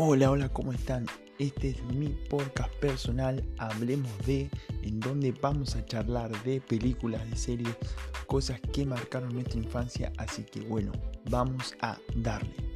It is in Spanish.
Hola, hola, ¿cómo están? Este es mi podcast personal, Hablemos de, en donde vamos a charlar de películas, de series, cosas que marcaron nuestra infancia, así que bueno, vamos a darle.